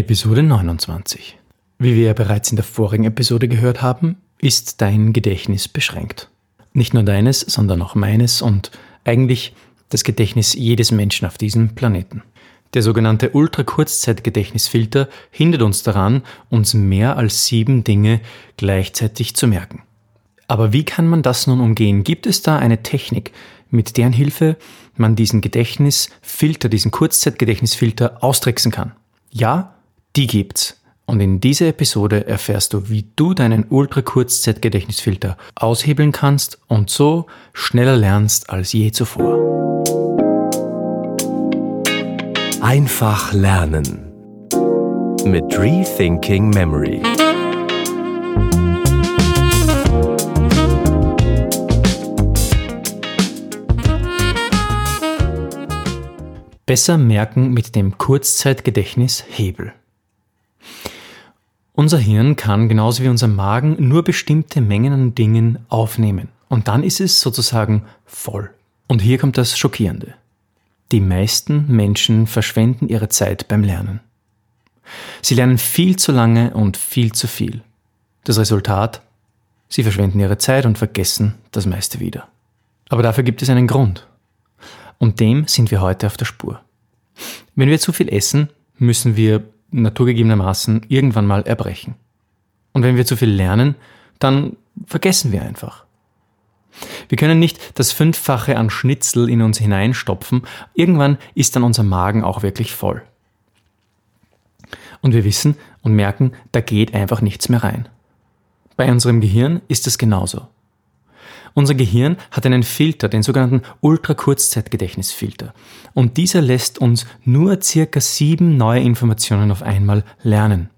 Episode 29. Wie wir ja bereits in der vorigen Episode gehört haben, ist dein Gedächtnis beschränkt. Nicht nur deines, sondern auch meines und eigentlich das Gedächtnis jedes Menschen auf diesem Planeten. Der sogenannte Ultrakurzzeitgedächtnisfilter hindert uns daran, uns mehr als sieben Dinge gleichzeitig zu merken. Aber wie kann man das nun umgehen? Gibt es da eine Technik, mit deren Hilfe man diesen Gedächtnisfilter, diesen Kurzzeitgedächtnisfilter austricksen kann? Ja, die gibt's. Und in dieser Episode erfährst du, wie du deinen Ultrakurzzeitgedächtnisfilter aushebeln kannst und so schneller lernst als je zuvor. Einfach lernen mit Rethinking Memory. Besser merken mit dem Kurzzeitgedächtnis Hebel. Unser Hirn kann genauso wie unser Magen nur bestimmte Mengen an Dingen aufnehmen. Und dann ist es sozusagen voll. Und hier kommt das Schockierende. Die meisten Menschen verschwenden ihre Zeit beim Lernen. Sie lernen viel zu lange und viel zu viel. Das Resultat? Sie verschwenden ihre Zeit und vergessen das meiste wieder. Aber dafür gibt es einen Grund. Und dem sind wir heute auf der Spur. Wenn wir zu viel essen, müssen wir naturgegebenermaßen irgendwann mal erbrechen. Und wenn wir zu viel lernen, dann vergessen wir einfach. Wir können nicht das Fünffache an Schnitzel in uns hineinstopfen. Irgendwann ist dann unser Magen auch wirklich voll. Und wir wissen und merken, da geht einfach nichts mehr rein. Bei unserem Gehirn ist es genauso. Unser Gehirn hat einen Filter, den sogenannten Ultrakurzzeitgedächtnisfilter. Und dieser lässt uns nur circa sieben neue Informationen auf einmal lernen.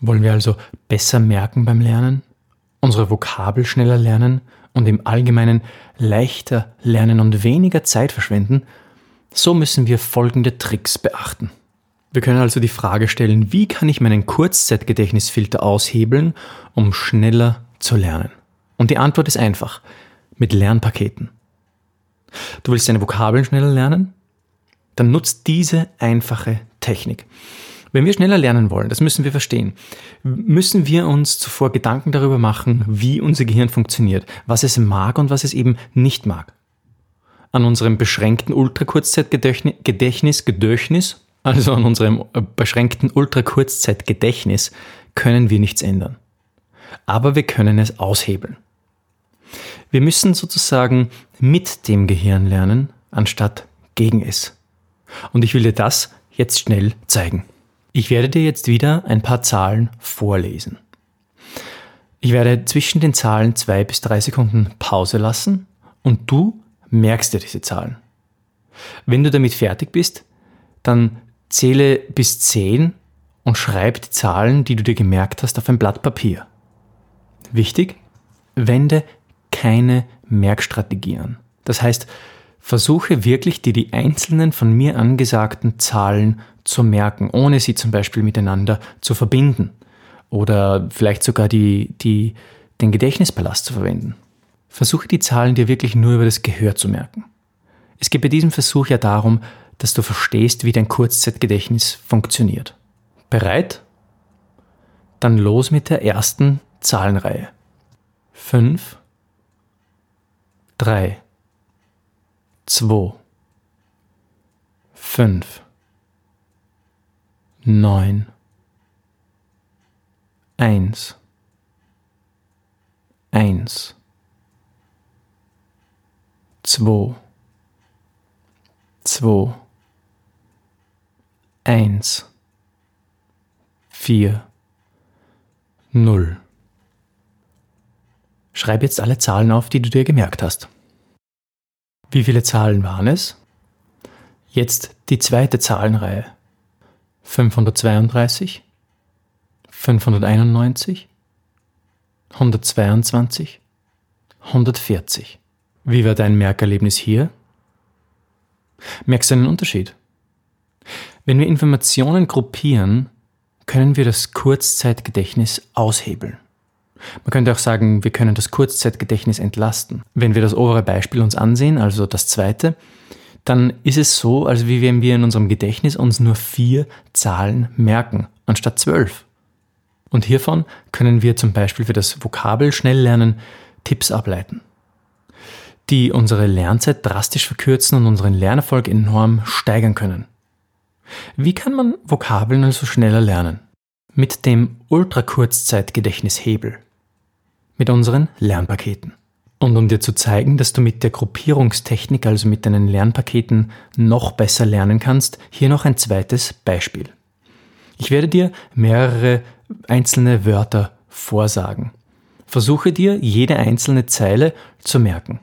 Wollen wir also besser merken beim Lernen? Unsere Vokabel schneller lernen und im Allgemeinen leichter lernen und weniger Zeit verschwenden? So müssen wir folgende Tricks beachten. Wir können also die Frage stellen, wie kann ich meinen Kurzzeitgedächtnisfilter aushebeln, um schneller zu lernen? Und die Antwort ist einfach mit Lernpaketen. Du willst deine Vokabeln schneller lernen? Dann nutzt diese einfache Technik. Wenn wir schneller lernen wollen, das müssen wir verstehen, müssen wir uns zuvor Gedanken darüber machen, wie unser Gehirn funktioniert, was es mag und was es eben nicht mag. An unserem beschränkten Ultrakurzzeitgedächtnis, Gedächtnis, also an unserem äh, beschränkten Ultrakurzzeitgedächtnis können wir nichts ändern. Aber wir können es aushebeln. Wir müssen sozusagen mit dem Gehirn lernen, anstatt gegen es. Und ich will dir das jetzt schnell zeigen. Ich werde dir jetzt wieder ein paar Zahlen vorlesen. Ich werde zwischen den Zahlen zwei bis drei Sekunden Pause lassen und du merkst dir diese Zahlen. Wenn du damit fertig bist, dann zähle bis zehn und schreib die Zahlen, die du dir gemerkt hast, auf ein Blatt Papier. Wichtig, wende keine Merkstrategie an. Das heißt, versuche wirklich dir die einzelnen von mir angesagten Zahlen zu merken, ohne sie zum Beispiel miteinander zu verbinden oder vielleicht sogar die, die, den Gedächtnispalast zu verwenden. Versuche die Zahlen dir wirklich nur über das Gehör zu merken. Es geht bei diesem Versuch ja darum, dass du verstehst, wie dein Kurzzeitgedächtnis funktioniert. Bereit? Dann los mit der ersten Zahlenreihe. 5, drei, zwei, fünf, neun, eins, eins, zwei, zwei, eins, vier, null. Schreib jetzt alle Zahlen auf, die du dir gemerkt hast. Wie viele Zahlen waren es? Jetzt die zweite Zahlenreihe. 532, 591, 122, 140. Wie war dein Merkerlebnis hier? Merkst du einen Unterschied? Wenn wir Informationen gruppieren, können wir das Kurzzeitgedächtnis aushebeln. Man könnte auch sagen, wir können das Kurzzeitgedächtnis entlasten. Wenn wir das obere Beispiel uns ansehen, also das zweite, dann ist es so, als wie wenn wir in unserem Gedächtnis uns nur vier Zahlen merken, anstatt zwölf. Und hiervon können wir zum Beispiel für das Vokabelschnelllernen Tipps ableiten, die unsere Lernzeit drastisch verkürzen und unseren Lernerfolg enorm steigern können. Wie kann man Vokabeln also schneller lernen? Mit dem Ultrakurzzeitgedächtnishebel. Mit unseren Lernpaketen. Und um dir zu zeigen, dass du mit der Gruppierungstechnik, also mit deinen Lernpaketen, noch besser lernen kannst, hier noch ein zweites Beispiel. Ich werde dir mehrere einzelne Wörter vorsagen. Versuche dir jede einzelne Zeile zu merken.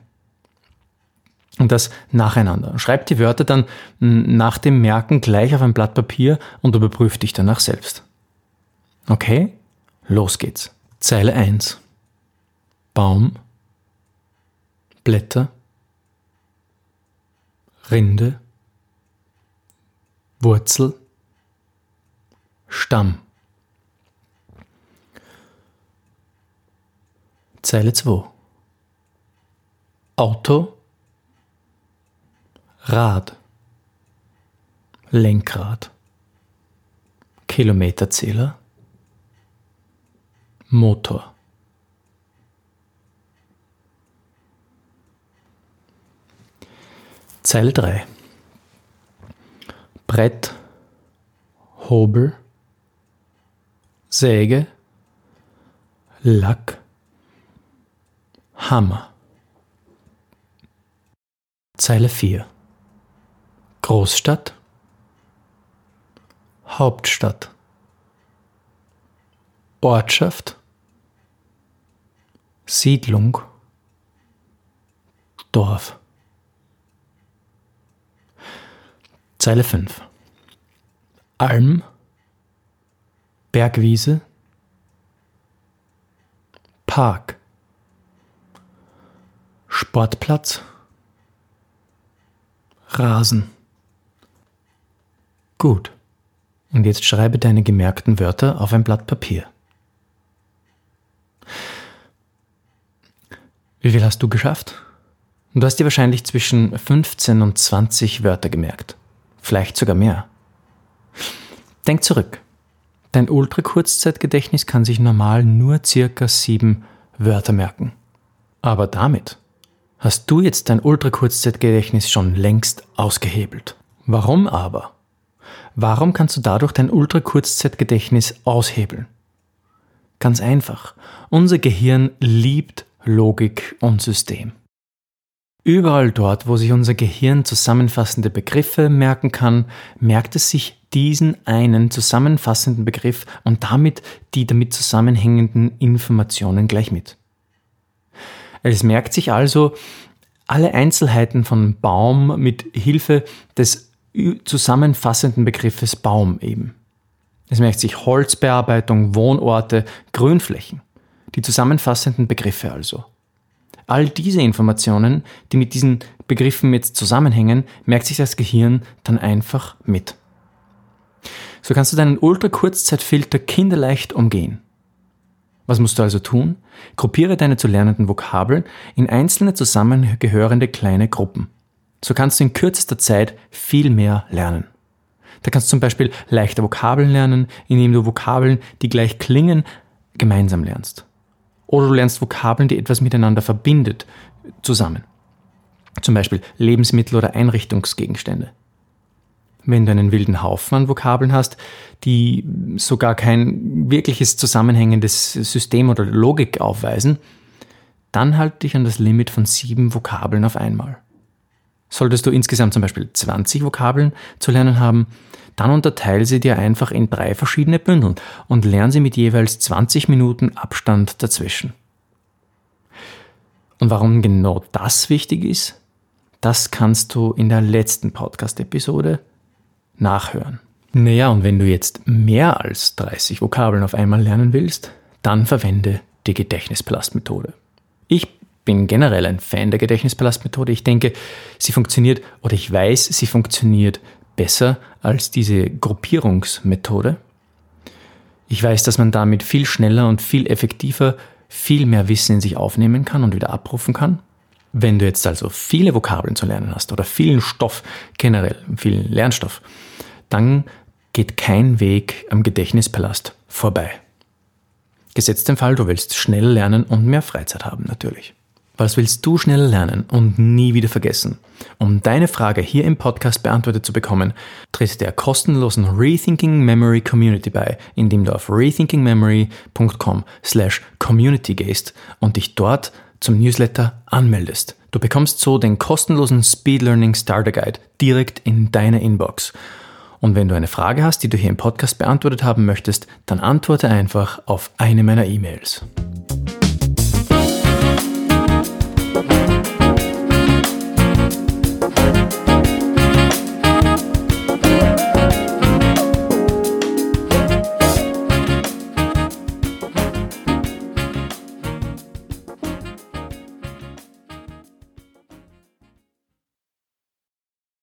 Und das nacheinander. Schreib die Wörter dann nach dem Merken gleich auf ein Blatt Papier und überprüf dich danach selbst. Okay? Los geht's. Zeile 1. Baum, Blätter, Rinde, Wurzel, Stamm. Zeile 2. Auto, Rad, Lenkrad, Kilometerzähler, Motor. Zeile 3. Brett, Hobel, Säge, Lack, Hammer. Zeile 4. Großstadt, Hauptstadt, Ortschaft, Siedlung, Dorf. Zeile 5. Alm, Bergwiese, Park, Sportplatz, Rasen. Gut. Und jetzt schreibe deine gemerkten Wörter auf ein Blatt Papier. Wie viel hast du geschafft? Du hast dir wahrscheinlich zwischen 15 und 20 Wörter gemerkt. Vielleicht sogar mehr. Denk zurück. Dein Ultrakurzzeitgedächtnis kann sich normal nur circa sieben Wörter merken. Aber damit hast du jetzt dein Ultrakurzzeitgedächtnis schon längst ausgehebelt. Warum aber? Warum kannst du dadurch dein Ultrakurzzeitgedächtnis aushebeln? Ganz einfach. Unser Gehirn liebt Logik und System. Überall dort, wo sich unser Gehirn zusammenfassende Begriffe merken kann, merkt es sich diesen einen zusammenfassenden Begriff und damit die damit zusammenhängenden Informationen gleich mit. Es merkt sich also alle Einzelheiten von Baum mit Hilfe des zusammenfassenden Begriffes Baum eben. Es merkt sich Holzbearbeitung, Wohnorte, Grünflächen. Die zusammenfassenden Begriffe also. All diese Informationen, die mit diesen Begriffen jetzt zusammenhängen, merkt sich das Gehirn dann einfach mit. So kannst du deinen Ultrakurzzeitfilter kinderleicht umgehen. Was musst du also tun? Gruppiere deine zu lernenden Vokabeln in einzelne zusammengehörende kleine Gruppen. So kannst du in kürzester Zeit viel mehr lernen. Da kannst du zum Beispiel leichte Vokabeln lernen, indem du Vokabeln, die gleich klingen, gemeinsam lernst. Oder du lernst Vokabeln, die etwas miteinander verbindet, zusammen. Zum Beispiel Lebensmittel oder Einrichtungsgegenstände. Wenn du einen wilden Haufen an Vokabeln hast, die sogar kein wirkliches zusammenhängendes System oder Logik aufweisen, dann halte dich an das Limit von sieben Vokabeln auf einmal. Solltest du insgesamt zum Beispiel 20 Vokabeln zu lernen haben, dann unterteile sie dir einfach in drei verschiedene Bündel und lerne sie mit jeweils 20 Minuten Abstand dazwischen. Und warum genau das wichtig ist, das kannst du in der letzten Podcast-Episode nachhören. Naja, und wenn du jetzt mehr als 30 Vokabeln auf einmal lernen willst, dann verwende die Gedächtnispalastmethode. Ich bin generell ein Fan der Gedächtnispalastmethode. Ich denke, sie funktioniert oder ich weiß, sie funktioniert besser als diese Gruppierungsmethode. Ich weiß, dass man damit viel schneller und viel effektiver viel mehr Wissen in sich aufnehmen kann und wieder abrufen kann. Wenn du jetzt also viele Vokabeln zu lernen hast oder vielen Stoff generell, vielen Lernstoff, dann geht kein Weg am Gedächtnispalast vorbei. Gesetzt den Fall, du willst schnell lernen und mehr Freizeit haben natürlich. Was willst du schnell lernen und nie wieder vergessen? Um deine Frage hier im Podcast beantwortet zu bekommen, tritt der kostenlosen Rethinking Memory Community bei, indem du auf rethinkingmemory.com slash community gehst und dich dort zum Newsletter anmeldest. Du bekommst so den kostenlosen Speed Learning Starter Guide direkt in deine Inbox. Und wenn du eine Frage hast, die du hier im Podcast beantwortet haben möchtest, dann antworte einfach auf eine meiner E-Mails.